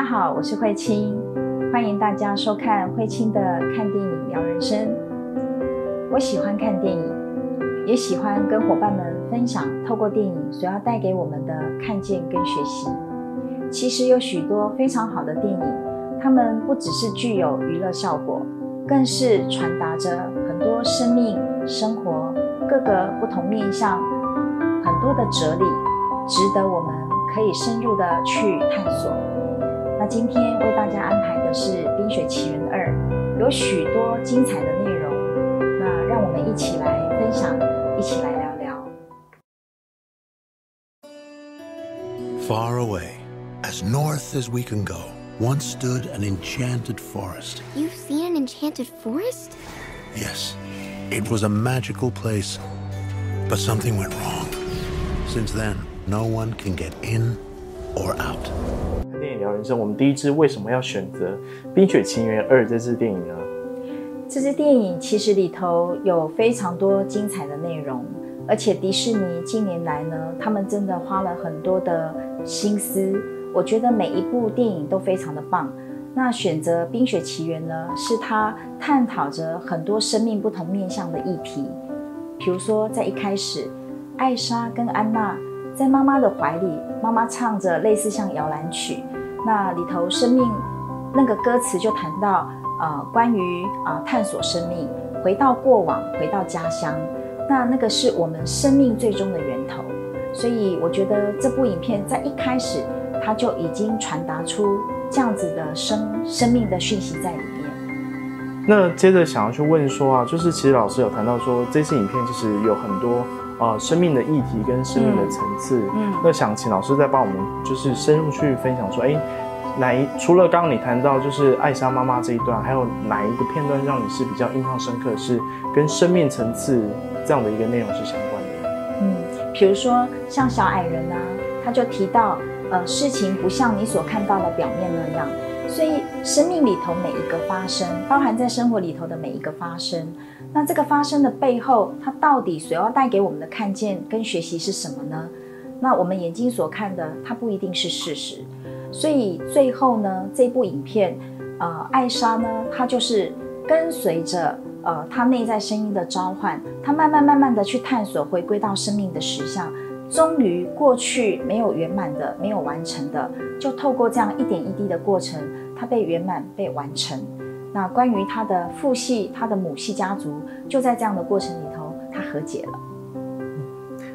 大家好，我是慧清，欢迎大家收看慧清的看电影聊人生。我喜欢看电影，也喜欢跟伙伴们分享透过电影所要带给我们的看见跟学习。其实有许多非常好的电影，它们不只是具有娱乐效果，更是传达着很多生命、生活各个不同面向很多的哲理，值得我们可以深入的去探索。那今天为大家安排的是《冰雪奇缘二》，有许多精彩的内容，那让我们一起来分享，一起来聊聊。Far away, as north as we can go, once stood an enchanted forest. You've seen an enchanted forest? Yes, it was a magical place. But something went wrong. Since then, no one can get in or out. 人生，我们第一支为什么要选择《冰雪奇缘二》这支电影呢？这支电影其实里头有非常多精彩的内容，而且迪士尼近年来呢，他们真的花了很多的心思。我觉得每一部电影都非常的棒。那选择《冰雪奇缘》呢，是它探讨着很多生命不同面向的议题。比如说，在一开始，艾莎跟安娜在妈妈的怀里，妈妈唱着类似像摇篮曲，那里头生命那个歌词就谈到。呃，关于啊、探索生命，回到过往，回到家乡，那那个是我们生命最终的源头。所以我觉得这部影片在一开始，它就已经传达出这样子的生生命的讯息在里面。那接着想要去问说啊，就是其实老师有谈到说，这次影片就是有很多呃生命的议题跟生命的层次。嗯那想请老师再帮我们就是深入去分享说，哎。哪一除了刚刚你谈到就是艾莎妈妈这一段，还有哪一个片段让你是比较印象深刻，是跟生命层次这样的一个内容是相关的？嗯，比如说像小矮人啊，他就提到，呃，事情不像你所看到的表面那样，所以生命里头每一个发生，包含在生活里头的每一个发生，那这个发生的背后，它到底所要带给我们的看见跟学习是什么呢？那我们眼睛所看的，它不一定是事实。所以最后呢，这部影片，呃，艾莎呢，她就是跟随着呃她内在声音的召唤，她慢慢慢慢的去探索，回归到生命的实相，终于过去没有圆满的、没有完成的，就透过这样一点一滴的过程，它被圆满、被完成。那关于他的父系、他的母系家族，就在这样的过程里头，他和解了。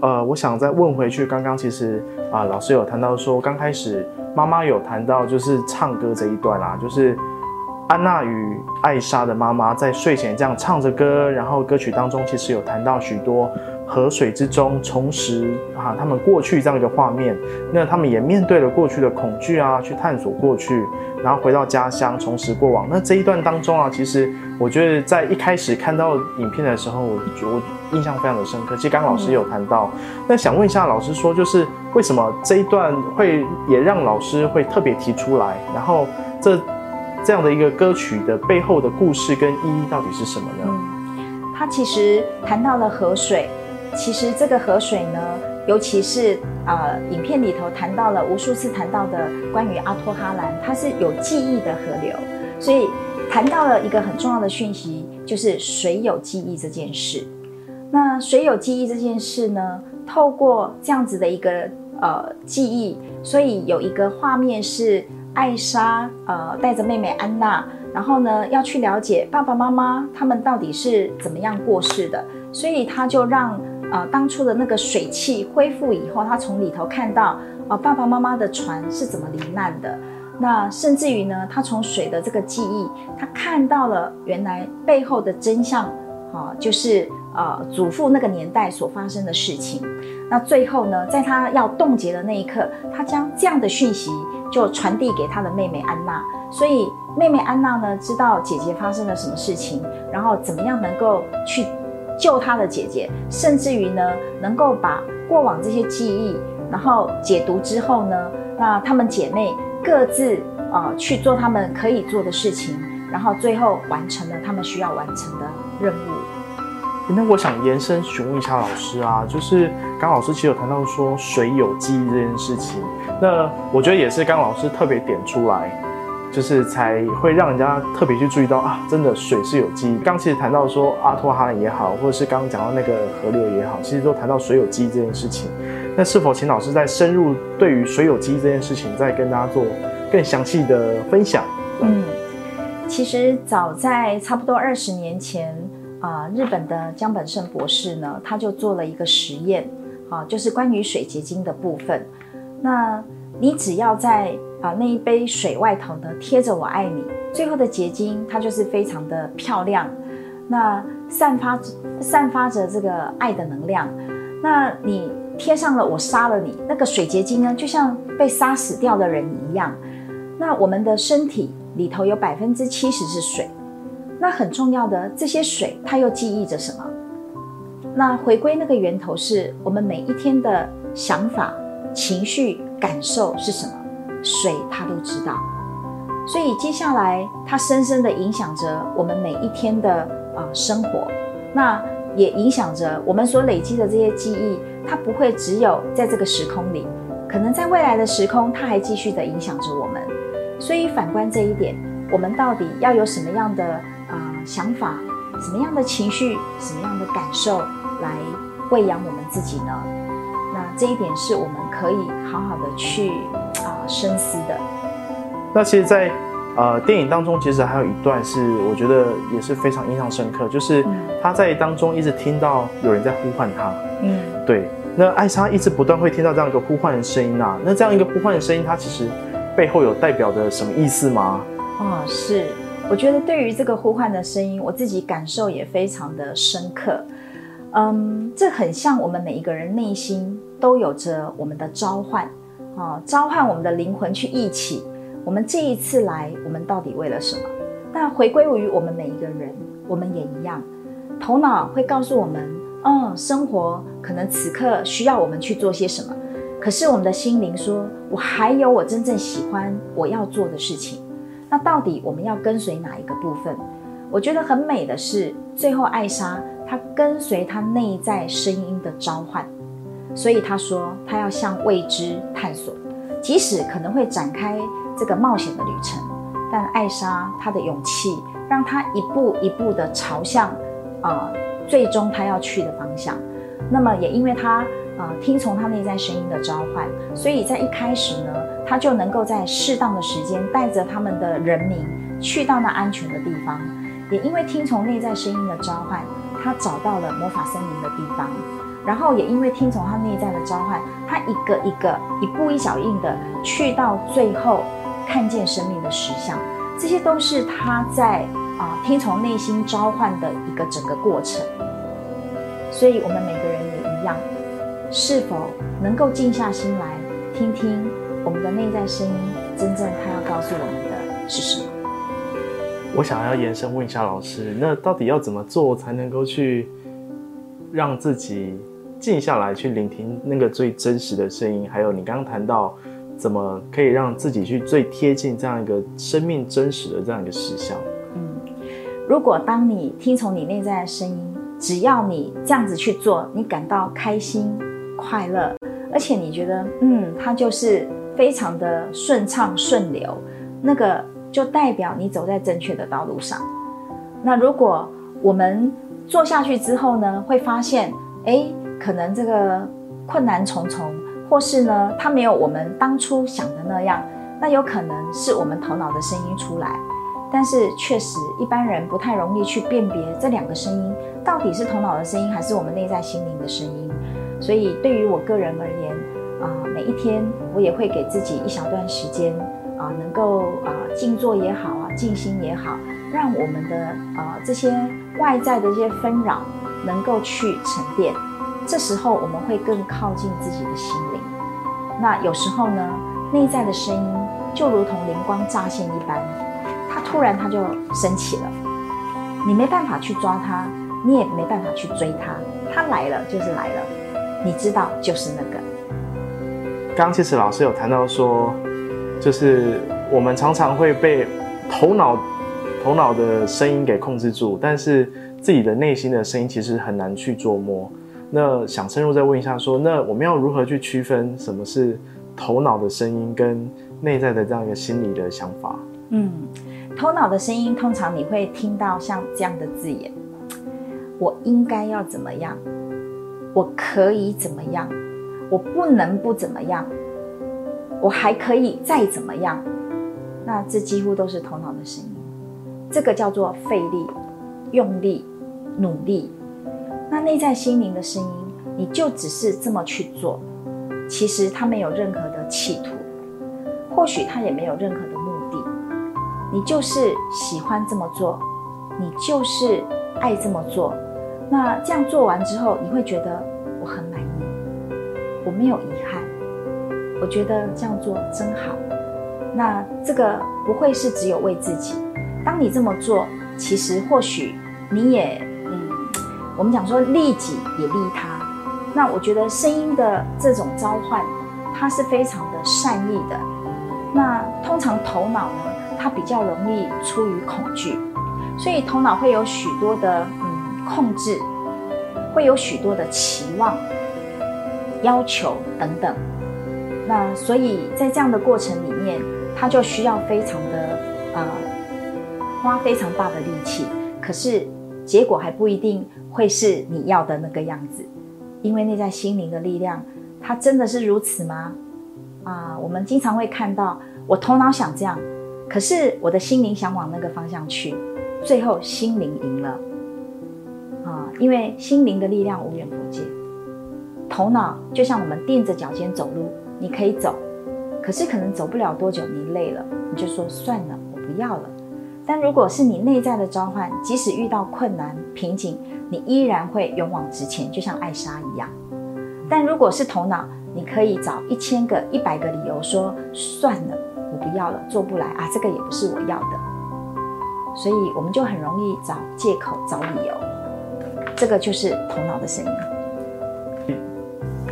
呃，我想再问回去，刚刚其实啊、老师有谈到说，刚开始妈妈有谈到就是唱歌这一段啦、就是安娜与艾莎的妈妈在睡前这样唱着歌，然后歌曲当中其实有谈到许多河水之中重拾啊他们过去这样一个画面，那他们也面对了过去的恐惧啊，去探索过去，然后回到家乡重拾过往。那这一段当中啊，其实我觉得在一开始看到影片的时候，我觉我印象非常的深刻。其实刚刚老师有谈到，那想问一下老师说，就是为什么这一段会也让老师会特别提出来？然后这这样的一个歌曲的背后的故事跟意义到底是什么呢？他其实谈到了河水，其实这个河水呢，尤其是呃影片里头谈到了无数次谈到的关于阿托哈兰，它是有记忆的河流，所以谈到了一个很重要的讯息，就是水有记忆这件事。那水有记忆这件事呢，透过这样子的一个呃记忆，所以有一个画面是艾莎呃带着妹妹安娜，然后呢要去了解爸爸妈妈他们到底是怎么样过世的，所以他就让呃当初的那个水汽恢复以后，他从里头看到啊、呃爸爸妈妈的船是怎么罹难的。那甚至于呢，他从水的这个记忆，他看到了原来背后的真相，啊，就是呃祖父那个年代所发生的事情。那最后呢，在他要冻结的那一刻，他将这样的讯息就传递给他的妹妹安娜。所以妹妹安娜呢，知道姐姐发生了什么事情，然后怎么样能够去救她的姐姐，甚至于呢，能够把过往这些记忆，然后解读之后呢，那她们姐妹各自啊、去做她们可以做的事情，然后最后完成了她们需要完成的任务。那我想延伸询问一下老师啊，就是刚老师其实有谈到说水有记忆这件事情，那我觉得也是刚老师特别点出来，就是才会让人家特别去注意到啊，真的水是有机。刚其实谈到说阿托哈兰也好，或者是刚刚讲到那个河流也好，其实都谈到水有机这件事情。那是否请老师再深入对于水有机这件事情，再跟大家做更详细的分享？嗯，其实早在差不多二十年前。啊，日本的江本胜博士呢，他就做了一个实验，啊，就是关于水结晶的部分。那你只要在啊那一杯水外头呢贴着“我爱你”，最后的结晶它就是非常的漂亮，那散发散发着这个爱的能量。那你贴上了“我杀了你”，那个水结晶呢，就像被杀死掉的人一样。那我们的身体里头有百分之七十是水。那很重要的这些水，它又记忆着什么？那回归那个源头，是我们每一天的想法、情绪、感受是什么？水它都知道，所以接下来它深深的影响着我们每一天的啊生活，那也影响着我们所累积的这些记忆。它不会只有在这个时空里，可能在未来的时空，它还继续的影响着我们。所以反观这一点，我们到底要有什么样的啊？想法，什么样的情绪，什么样的感受来喂养我们自己呢？那这一点是我们可以好好的去深思的。那其实，在呃电影当中，其实还有一段是我觉得也是非常印象深刻，就是他在当中一直听到有人在呼唤他。嗯，对。那艾莎一直不断会听到这样一个呼唤的声音啊。那这样一个呼唤的声音，它其实背后有代表的什么意思吗？哦，是。我觉得对于这个呼唤的声音，我自己感受也非常的深刻。嗯，这很像我们每一个人内心都有着我们的召唤，啊，召唤我们的灵魂去一起。我们这一次来，我们到底为了什么？那回归于我们每一个人，我们也一样，头脑会告诉我们，嗯，生活可能此刻需要我们去做些什么。可是我们的心灵说，我还有我真正喜欢我要做的事情。那到底我们要跟随哪一个部分？我觉得很美的是，最后艾莎她跟随她内在声音的召唤，所以他说他要向未知探索，即使可能会展开这个冒险的旅程，但艾莎她的勇气让她一步一步的朝向啊，最终她要去的方向。那么也因为她啊听从她内在声音的召唤，所以在一开始呢。她就能够在适当的时间带着他们的人民去到那安全的地方，也因为听从内在声音的召唤，她找到了魔法森林的地方，然后也因为听从他内在的召唤，他一个一个一步一脚印的去到最后看见生命的实相，这些都是他在啊听从内心召唤的一个整个过程。所以，我们每个人也一样，是否能够静下心来听听？我们的内在声音，真正他要告诉我们的是什么？我想要延伸问一下老师，那到底要怎么做才能够去让自己静下来，去聆听那个最真实的声音？还有你刚刚谈到，怎么可以让自己去最贴近这样一个生命真实的这样一个实相？嗯，如果当你听从你内在的声音，只要你这样子去做，你感到开心、快乐，而且你觉得，嗯，它就是。非常的顺畅顺流，那个就代表你走在正确的道路上。那如果我们做下去之后呢，会发现，哎，可能这个困难重重，或是呢，它没有我们当初想的那样，那有可能是我们头脑的声音出来。但是确实，一般人不太容易去辨别这两个声音到底是头脑的声音，还是我们内在心灵的声音。所以对于我个人而言，啊，每一天我也会给自己一小段时间啊，能够啊静坐也好啊，静心也好，让我们的啊这些外在的这些纷扰能够去沉淀。这时候我们会更靠近自己的心灵。那有时候呢，内在的声音就如同灵光乍现一般，它突然它就升起了，你没办法去抓它，你也没办法去追它，它来了就是来了，你知道就是那个。刚其实老师有谈到说，就是我们常常会被头脑头脑的声音给控制住，但是自己的内心的声音其实很难去琢磨。那想深入再问一下，说那我们要如何去区分什么是头脑的声音跟内在的这样一个心理的想法？嗯，头脑的声音通常你会听到像这样的字眼：我应该要怎么样？我可以怎么样？我不能不怎么样？我还可以再怎么样？那这几乎都是头脑的声音。这个叫做费力、用力、努力。那内在心灵的声音，你就只是这么去做，其实他没有任何的企图，或许他也没有任何的目的，你就是喜欢这么做，你就是爱这么做。那这样做完之后，你会觉得我很满意，我没有遗憾，我觉得这样做真好。那这个不会是只有为自己，当你这么做，其实或许你也。我们讲说利己也利他，那我觉得声音的这种召唤，它是非常的善意的。那通常头脑呢，它比较容易出于恐惧，所以头脑会有许多的嗯控制，会有许多的期望、要求等等。那所以在这样的过程里面，它就需要非常的呃花非常大的力气，可是结果还不一定。会是你要的那个样子，因为内在心灵的力量，它真的是如此吗？啊，我们经常会看到，我头脑想这样，可是我的心灵想往那个方向去，最后心灵赢了。啊，因为心灵的力量无远弗届，头脑就像我们垫着脚尖走路，你可以走，可是可能走不了多久，你累了，你就说算了，我不要了。但如果是你内在的召唤，即使遇到困难瓶颈，你依然会勇往直前，就像艾莎一样。但如果是头脑，你可以找一千个、一百个理由说算了，我不要了，做不来啊，这个也不是我要的。所以我们就很容易找借口、找理由。这个就是头脑的声音。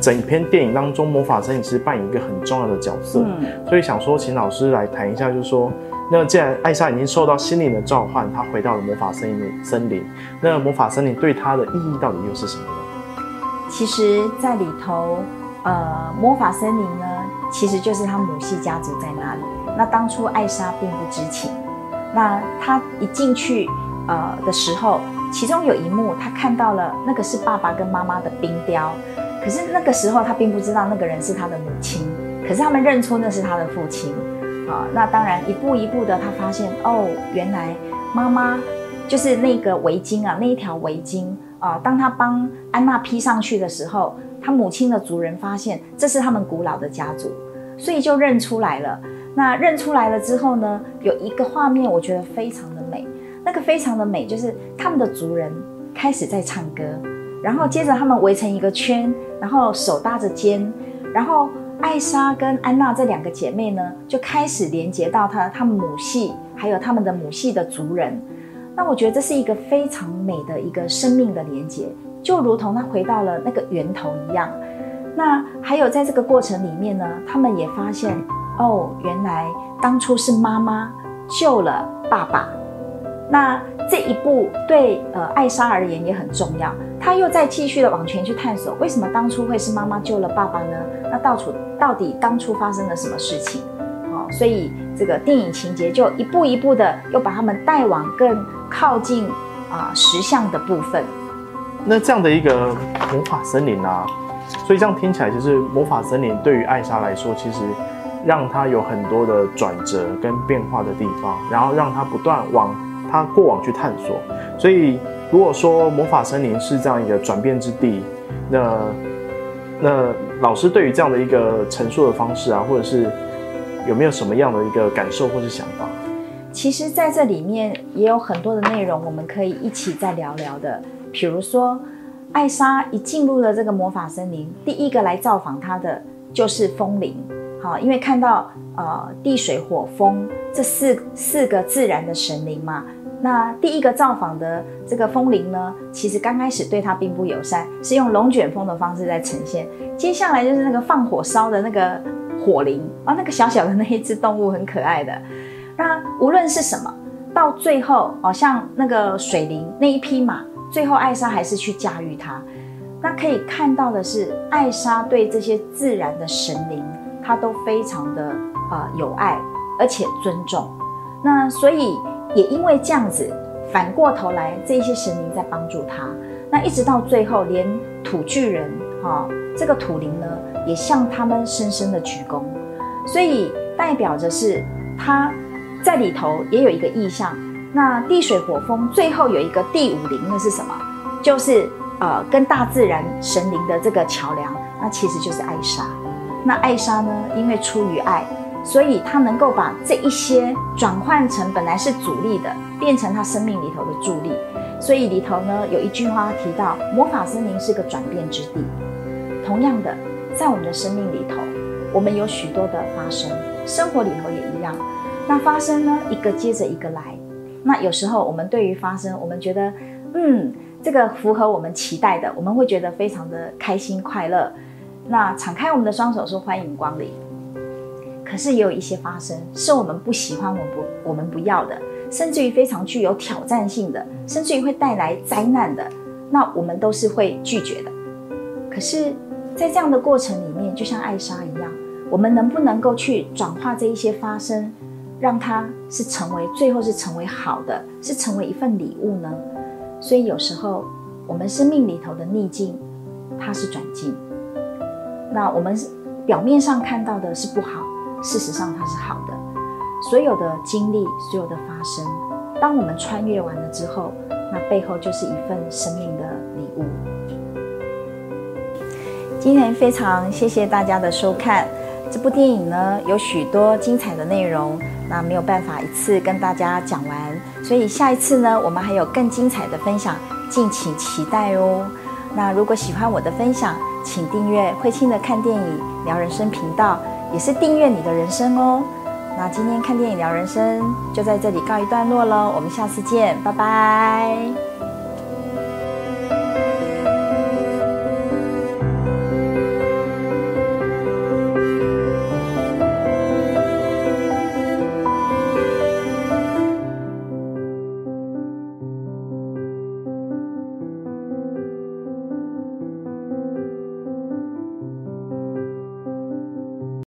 整篇电影当中，魔法森林是扮演一个很重要的角色，所以想说，请老师来谈一下，就是说。那既然艾莎已经受到心灵的召唤，她回到了魔法森林森林，那魔法森林对她的意义到底又是什么呢？其实，在里头，呃，魔法森林呢，其实就是她母系家族在那里。那当初艾莎并不知情，那她一进去，呃的时候，其中有一幕，她看到了那个是爸爸跟妈妈的冰雕，可是那个时候她并不知道那个人是她的母亲，可是他们认出那是她的父亲。啊，那当然，一步一步的，他发现哦，原来妈妈就是那个围巾啊，那一条围巾啊。当他帮安娜披上去的时候，他母亲的族人发现这是他们古老的家族，所以就认出来了。那认出来了之后呢，有一个画面我觉得非常的美，那个非常的美就是他们的族人开始在唱歌，然后接着他们围成一个圈，然后手搭着肩，然后。艾莎跟安娜这两个姐妹呢，就开始连接到她她们母系，还有他们的母系的族人。那我觉得这是一个非常美的一个生命的连接，就如同她回到了那个源头一样。那还有在这个过程里面呢，他们也发现，哦，原来当初是妈妈救了爸爸。那这一步对呃艾莎而言也很重要，他又在继续的往前去探索，为什么当初会是妈妈救了爸爸呢？那到处到底当初发生了什么事情？哦，所以这个电影情节就一步一步的又把他们带往更靠近啊实相的部分。那这样的一个魔法森林啊，所以这样听起来就是魔法森林对于艾莎来说，其实让她有很多的转折跟变化的地方，然后让她不断往。她过往去探索，所以如果说魔法森林是这样一个转变之地，那那老师对于这样的一个陈述的方式啊，或者是有没有什么样的一个感受或是想法？其实，在这里面也有很多的内容，我们可以一起再聊聊的。比如说，艾莎一进入了这个魔法森林，第一个来造访她的就是风铃。好，因为看到呃地水火风这四四个自然的神灵嘛。那第一个造访的这个风铃呢，其实刚开始对它并不友善，是用龙卷风的方式在呈现。接下来就是那个放火烧的那个火灵啊，那个小小的那一只动物很可爱的。那无论是什么，到最后哦，像那个水灵那一匹马，最后艾莎还是去驾驭它。那可以看到的是，艾莎对这些自然的神灵，她都非常的呃有爱，而且尊重。那所以也因为这样子，反过头来这些神灵在帮助他。那一直到最后，连土巨人哈这个土灵呢，也向他们深深的鞠躬。所以代表着是他在里头也有一个意象。那地水火风最后有一个第五灵，那是什么？就是呃跟大自然神灵的这个桥梁，那其实就是艾莎。那艾莎呢，因为出于爱，所以他能够把这一些转换成本来是阻力的，变成他生命里头的助力。所以里头呢有一句话提到，魔法森林是个转变之地。同样的，在我们的生命里头。我们有许多的发生，生活里头也一样。那发生呢，一个接着一个来。那有时候我们对于发生，我们觉得，嗯，这个符合我们期待的，我们会觉得非常的开心快乐。那敞开我们的双手说欢迎光临。可是也有一些发生，是我们不喜欢，我们不，我们不要的，甚至于非常具有挑战性的，甚至于会带来灾难的，那我们都是会拒绝的。可是，在这样的过程里面，就像艾莎一样。我们能不能够去转化这一些发生，让它是成为最后是成为好的，是成为一份礼物呢？所以有时候我们生命里头的逆境，它是转境。那我们表面上看到的是不好，事实上它是好的。所有的经历，所有的发生，当我们穿越完了之后，那背后就是一份生命的礼物。今天非常谢谢大家的收看。这部电影呢有许多精彩的内容，那没有办法一次跟大家讲完，所以下一次呢我们还有更精彩的分享，敬请期待哦。那如果喜欢我的分享，请订阅慧清的看电影聊人生频道，也是订阅你的人生哦。那今天看电影聊人生就在这里告一段落喽，我们下次见，拜拜。